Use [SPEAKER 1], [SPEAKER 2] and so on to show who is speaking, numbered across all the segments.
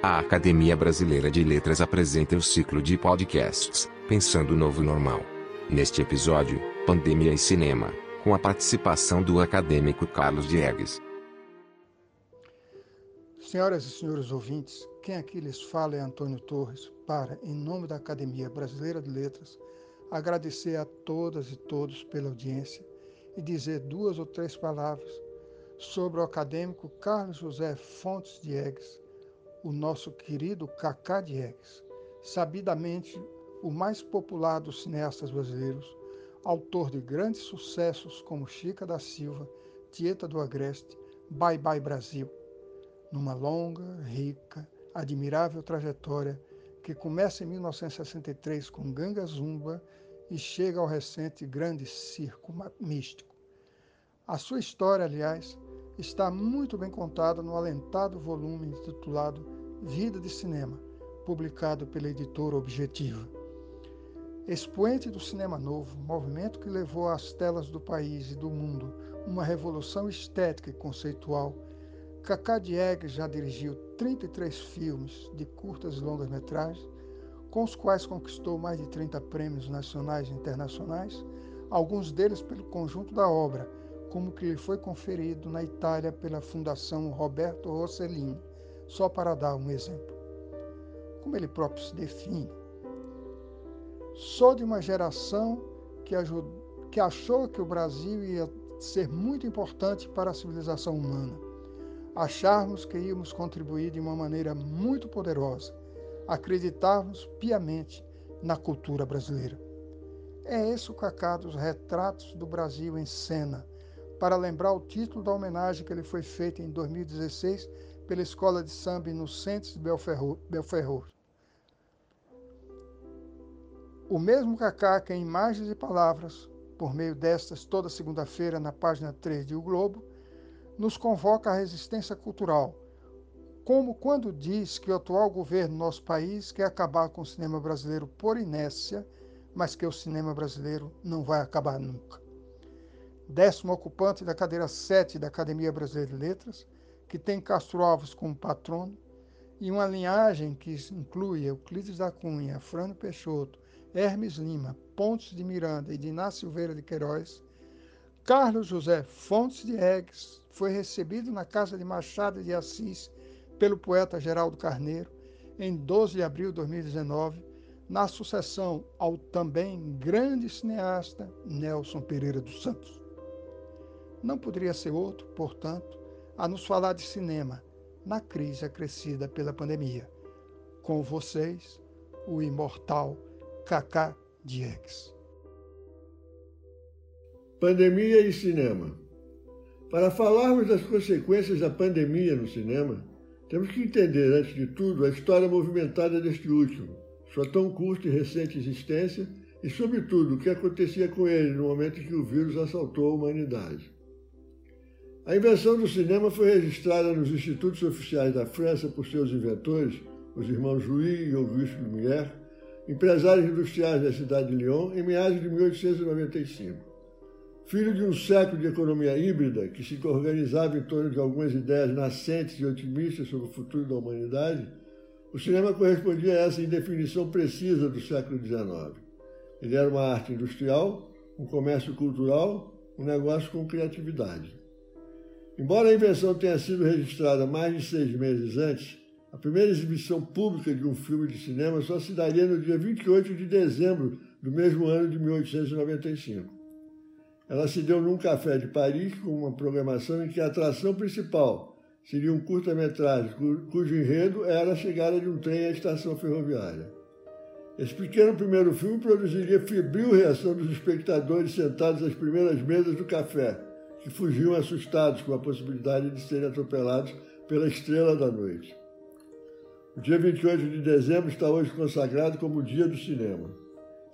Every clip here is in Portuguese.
[SPEAKER 1] A Academia Brasileira de Letras apresenta o ciclo de podcasts Pensando o Novo Normal. Neste episódio, Pandemia e Cinema, com a participação do acadêmico Carlos Diegues.
[SPEAKER 2] Senhoras e senhores ouvintes, quem aqui lhes fala é Antônio Torres, para, em nome da Academia Brasileira de Letras, agradecer a todas e todos pela audiência e dizer duas ou três palavras sobre o acadêmico Carlos José Fontes Diegues, o nosso querido Cacá Diegues, sabidamente o mais popular dos cineastas brasileiros, autor de grandes sucessos como Chica da Silva, Tieta do Agreste, Bye Bye Brasil, numa longa, rica, admirável trajetória que começa em 1963 com Ganga Zumba e chega ao recente Grande Circo Místico. A sua história, aliás, está muito bem contada no alentado volume intitulado Vida de Cinema, publicado pela editora Objetiva. Expoente do cinema novo, movimento que levou às telas do país e do mundo uma revolução estética e conceitual, Cacá Diegues já dirigiu 33 filmes de curtas e longas metragens com os quais conquistou mais de 30 prêmios nacionais e internacionais, alguns deles pelo conjunto da obra, como que lhe foi conferido na Itália pela Fundação Roberto Rossellini, só para dar um exemplo. Como ele próprio se define, sou de uma geração que, ajudou, que achou que o Brasil ia ser muito importante para a civilização humana. Acharmos que íamos contribuir de uma maneira muito poderosa acreditarmos piamente na cultura brasileira. É esse o cacá dos retratos do Brasil em cena, para lembrar o título da homenagem que lhe foi feita em 2016 pela Escola de Samba Inocentes de Belferro. O mesmo cacá que em imagens e palavras, por meio destas toda segunda-feira na página 3 de O Globo, nos convoca à resistência cultural, como quando diz que o atual governo do nosso país quer acabar com o cinema brasileiro por inércia, mas que o cinema brasileiro não vai acabar nunca. Décimo ocupante da cadeira 7 da Academia Brasileira de Letras, que tem Castro Alves como patrono, e uma linhagem que inclui Euclides da Cunha, Frano Peixoto, Hermes Lima, Pontes de Miranda e Diná Silveira de Queiroz, Carlos José Fontes de Eggs foi recebido na Casa de Machado de Assis pelo poeta Geraldo Carneiro em 12 de abril de 2019, na sucessão ao também grande cineasta Nelson Pereira dos Santos. Não poderia ser outro, portanto, a nos falar de cinema na crise acrescida pela pandemia. Com vocês, o imortal Cacá Diegues.
[SPEAKER 3] Pandemia e cinema. Para falarmos das consequências da pandemia no cinema, temos que entender, antes de tudo, a história movimentada deste último, sua tão curta e recente existência e, sobretudo, o que acontecia com ele no momento em que o vírus assaltou a humanidade. A invenção do cinema foi registrada nos institutos oficiais da França por seus inventores, os irmãos Louis e Auguste Lumière, empresários industriais da cidade de Lyon, em meados de 1895. Filho de um século de economia híbrida que se organizava em torno de algumas ideias nascentes e otimistas sobre o futuro da humanidade, o cinema correspondia a essa indefinição precisa do século XIX. Ele era uma arte industrial, um comércio cultural, um negócio com criatividade. Embora a invenção tenha sido registrada mais de seis meses antes, a primeira exibição pública de um filme de cinema só se daria no dia 28 de dezembro do mesmo ano de 1895. Ela se deu num café de Paris com uma programação em que a atração principal seria um curta-metragem cujo enredo era a chegada de um trem à estação ferroviária. Esse pequeno primeiro filme produziria febril reação dos espectadores sentados às primeiras mesas do café, que fugiam assustados com a possibilidade de serem atropelados pela estrela da noite. O dia 28 de dezembro está hoje consagrado como o Dia do Cinema.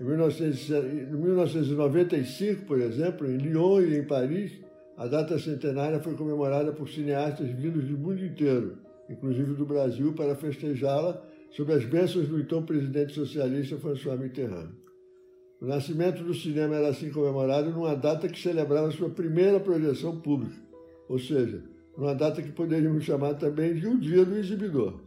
[SPEAKER 3] Em 1995, por exemplo, em Lyon e em Paris, a data centenária foi comemorada por cineastas vindos do mundo inteiro, inclusive do Brasil, para festejá-la sob as bênçãos do então presidente socialista François Mitterrand. O nascimento do cinema era assim comemorado numa data que celebrava sua primeira projeção pública, ou seja, numa data que poderíamos chamar também de o Dia do Exibidor.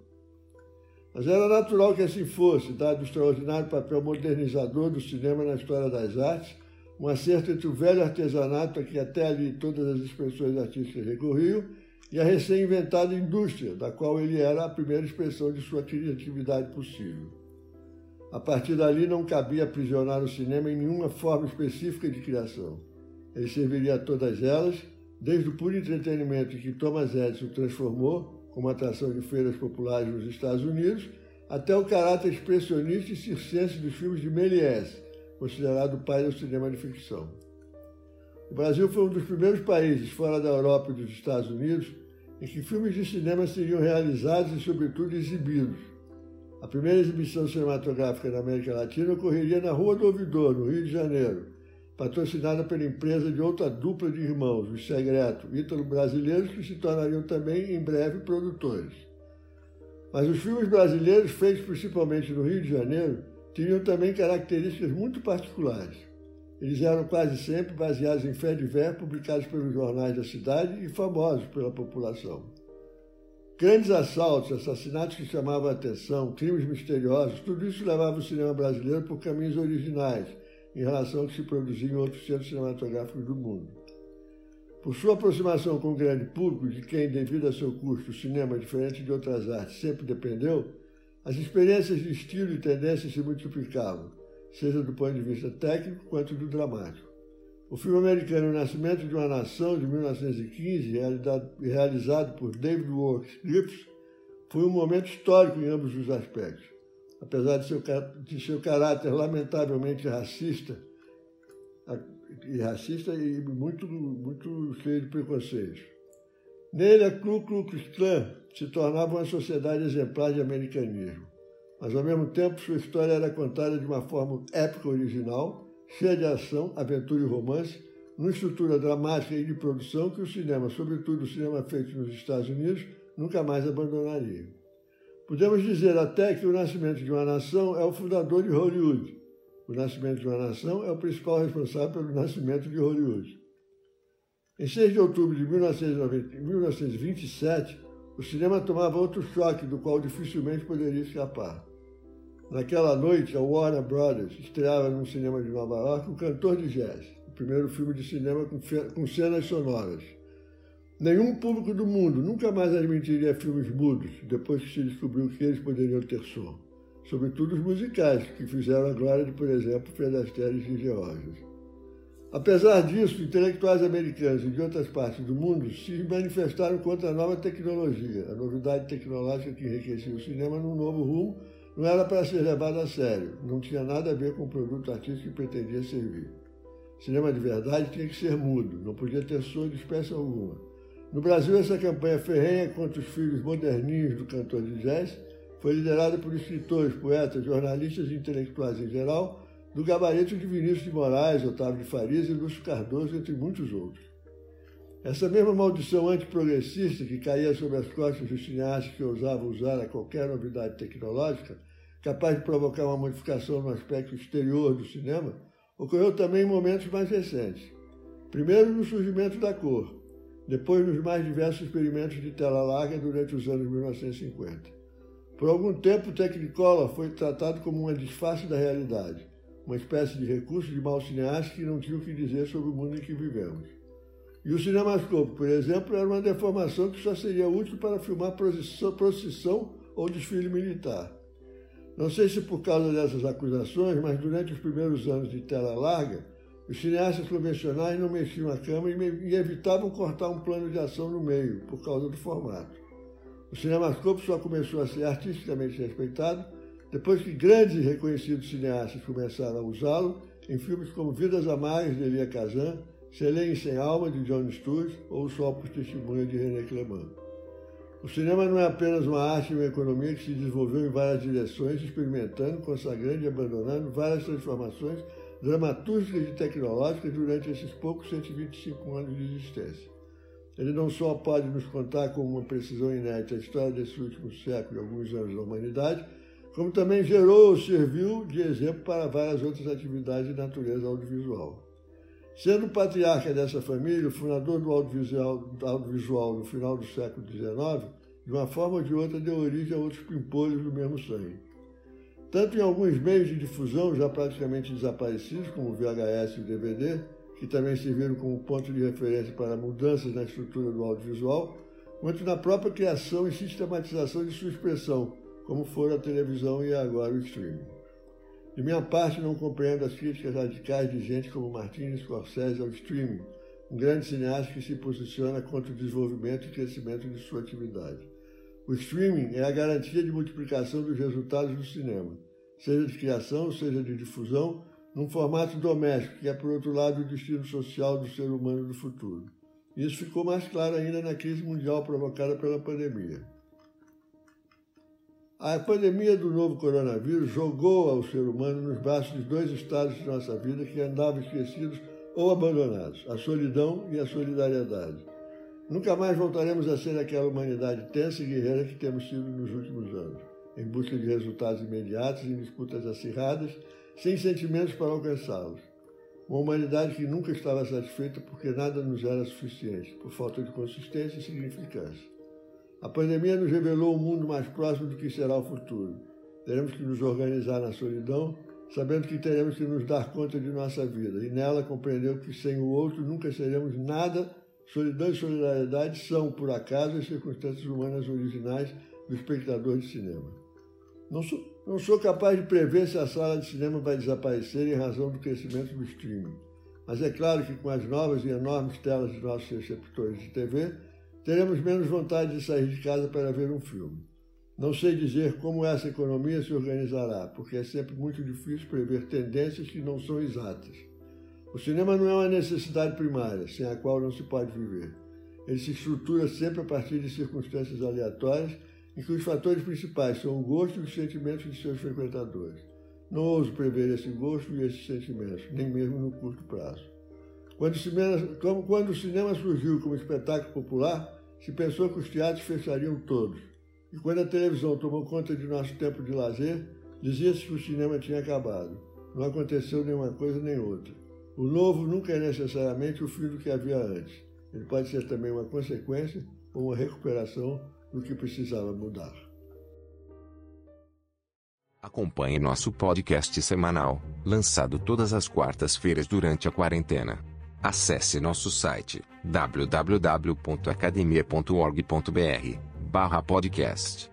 [SPEAKER 3] Mas era natural que assim fosse, dado o extraordinário papel modernizador do cinema na história das artes, um acerto entre o velho artesanato a que até ali todas as expressões artísticas recorriam e a recém-inventada indústria, da qual ele era a primeira expressão de sua criatividade possível. A partir dali não cabia aprisionar o cinema em nenhuma forma específica de criação. Ele serviria a todas elas, desde o puro entretenimento que Thomas Edison transformou como atração de feiras populares nos Estados Unidos, até o caráter expressionista e circense dos filmes de Méliès, considerado o pai do cinema de ficção. O Brasil foi um dos primeiros países fora da Europa e dos Estados Unidos em que filmes de cinema seriam realizados e, sobretudo, exibidos. A primeira exibição cinematográfica na América Latina ocorreria na Rua do Ouvidor, no Rio de Janeiro, patrocinada pela empresa de outra dupla de irmãos, os Segreto, ítalo-brasileiros que se tornariam também em breve produtores. Mas os filmes brasileiros, feitos principalmente no Rio de Janeiro, tinham também características muito particulares. Eles eram quase sempre baseados em fé de ver publicados pelos jornais da cidade e famosos pela população. Grandes assaltos, assassinatos que chamavam a atenção, crimes misteriosos, tudo isso levava o cinema brasileiro por caminhos originais, em relação ao que se produzia em outros centros cinematográficos do mundo. Por sua aproximação com o grande público, de quem, devido a seu custo, o cinema, diferente de outras artes, sempre dependeu, as experiências de estilo e tendência se multiplicavam, seja do ponto de vista técnico quanto do dramático. O filme americano O Nascimento de uma Nação, de 1915, realizado por David Works Griffiths, foi um momento histórico em ambos os aspectos apesar de seu, de seu caráter lamentavelmente racista, e racista e muito, muito cheio de preconceitos. Nele, a Ku Klux Klan se tornava uma sociedade exemplar de americanismo, mas ao mesmo tempo sua história era contada de uma forma épica original, cheia de ação, aventura e romance, numa estrutura dramática e de produção que o cinema, sobretudo o cinema feito nos Estados Unidos, nunca mais abandonaria. Podemos dizer até que o nascimento de uma nação é o fundador de Hollywood. O nascimento de uma nação é o principal responsável pelo nascimento de Hollywood. Em 6 de outubro de 1927, o cinema tomava outro choque do qual dificilmente poderia escapar. Naquela noite, a Warner Brothers estreava num cinema de Nova York O Cantor de Jazz, o primeiro filme de cinema com cenas sonoras. Nenhum público do mundo nunca mais admitiria filmes mudos depois que se descobriu que eles poderiam ter som. Sobretudo os musicais, que fizeram a glória de, por exemplo, Fred Astaire e Georges. Apesar disso, intelectuais americanos e de outras partes do mundo se manifestaram contra a nova tecnologia. A novidade tecnológica que enriquecia o cinema num novo rumo não era para ser levada a sério, não tinha nada a ver com o produto artístico que pretendia servir. Cinema de verdade tinha que ser mudo, não podia ter som de espécie alguma. No Brasil, essa campanha ferrenha contra os filhos moderninhos do cantor de jazz foi liderada por escritores, poetas, jornalistas e intelectuais em geral, do gabarito de Vinícius de Moraes, Otávio de Farias e Lúcio Cardoso, entre muitos outros. Essa mesma maldição antiprogressista que caía sobre as costas dos cineastas que ousavam usar a qualquer novidade tecnológica, capaz de provocar uma modificação no aspecto exterior do cinema, ocorreu também em momentos mais recentes. Primeiro, no surgimento da cor, depois nos mais diversos experimentos de tela larga durante os anos 1950. Por algum tempo, o Technicolor foi tratado como uma disfarce da realidade, uma espécie de recurso de mau cineasta que não tinha o que dizer sobre o mundo em que vivemos. E o cinemascope, por exemplo, era uma deformação que só seria útil para filmar procissão ou desfile militar. Não sei se por causa dessas acusações, mas durante os primeiros anos de tela larga, os cineastas convencionais não mexiam a câmera e evitavam cortar um plano de ação no meio, por causa do formato. O cinemascope só começou a ser artisticamente respeitado depois que grandes e reconhecidos cineastas começaram a usá-lo em filmes como Vidas Amáveis, de Elia Kazan, Selene Sem Alma, de John Sturges ou Sol por Testemunha, de René Clément. O cinema não é apenas uma arte e uma economia que se desenvolveu em várias direções, experimentando, consagrando e abandonando várias transformações dramatúrgicas e tecnológicas durante esses poucos 125 anos de existência. Ele não só pode nos contar com uma precisão inédita a história desse último século e alguns anos da humanidade, como também gerou ou serviu de exemplo para várias outras atividades de natureza audiovisual. Sendo patriarca dessa família, o fundador do audiovisual, audiovisual no final do século XIX, de uma forma ou de outra deu origem a outros pimpolhos do mesmo sangue. Tanto em alguns meios de difusão já praticamente desaparecidos, como VHS e DVD, que também serviram como ponto de referência para mudanças na estrutura do audiovisual, quanto na própria criação e sistematização de sua expressão, como foram a televisão e agora o streaming. De minha parte, não compreendo as críticas radicais de gente como Martin Scorsese ao streaming, um grande cineasta que se posiciona contra o desenvolvimento e crescimento de sua atividade. O streaming é a garantia de multiplicação dos resultados do cinema, seja de criação, seja de difusão, num formato doméstico, que é, por outro lado, o destino social do ser humano do futuro. Isso ficou mais claro ainda na crise mundial provocada pela pandemia. A pandemia do novo coronavírus jogou ao ser humano nos braços de dois estados de nossa vida que andavam esquecidos ou abandonados: a solidão e a solidariedade. Nunca mais voltaremos a ser aquela humanidade tensa e guerreira que temos sido nos últimos anos, em busca de resultados imediatos em disputas acirradas, sem sentimentos para alcançá-los. Uma humanidade que nunca estava satisfeita porque nada nos era suficiente, por falta de consistência e significância. A pandemia nos revelou um mundo mais próximo do que será o futuro. Teremos que nos organizar na solidão, sabendo que teremos que nos dar conta de nossa vida, e nela compreendeu que sem o outro nunca seremos nada Solidão e solidariedade são, por acaso, as circunstâncias humanas originais do espectador de cinema. Não sou, não sou capaz de prever se a sala de cinema vai desaparecer em razão do crescimento do streaming. Mas é claro que com as novas e enormes telas de nossos receptores de TV, teremos menos vontade de sair de casa para ver um filme. Não sei dizer como essa economia se organizará, porque é sempre muito difícil prever tendências que não são exatas. O cinema não é uma necessidade primária, sem a qual não se pode viver. Ele se estrutura sempre a partir de circunstâncias aleatórias em que os fatores principais são o gosto e os sentimentos de seus frequentadores. Não ouso prever esse gosto e esses sentimentos, nem mesmo no curto prazo. Quando o cinema, como quando o cinema surgiu como espetáculo popular, se pensou que os teatros fechariam todos. E quando a televisão tomou conta de nosso tempo de lazer, dizia-se que o cinema tinha acabado. Não aconteceu nenhuma coisa nem outra. O novo nunca é necessariamente o fim do que havia antes. Ele pode ser também uma consequência ou uma recuperação do que precisava mudar.
[SPEAKER 1] Acompanhe nosso podcast semanal, lançado todas as quartas-feiras durante a quarentena. Acesse nosso site www.academia.org.br/podcast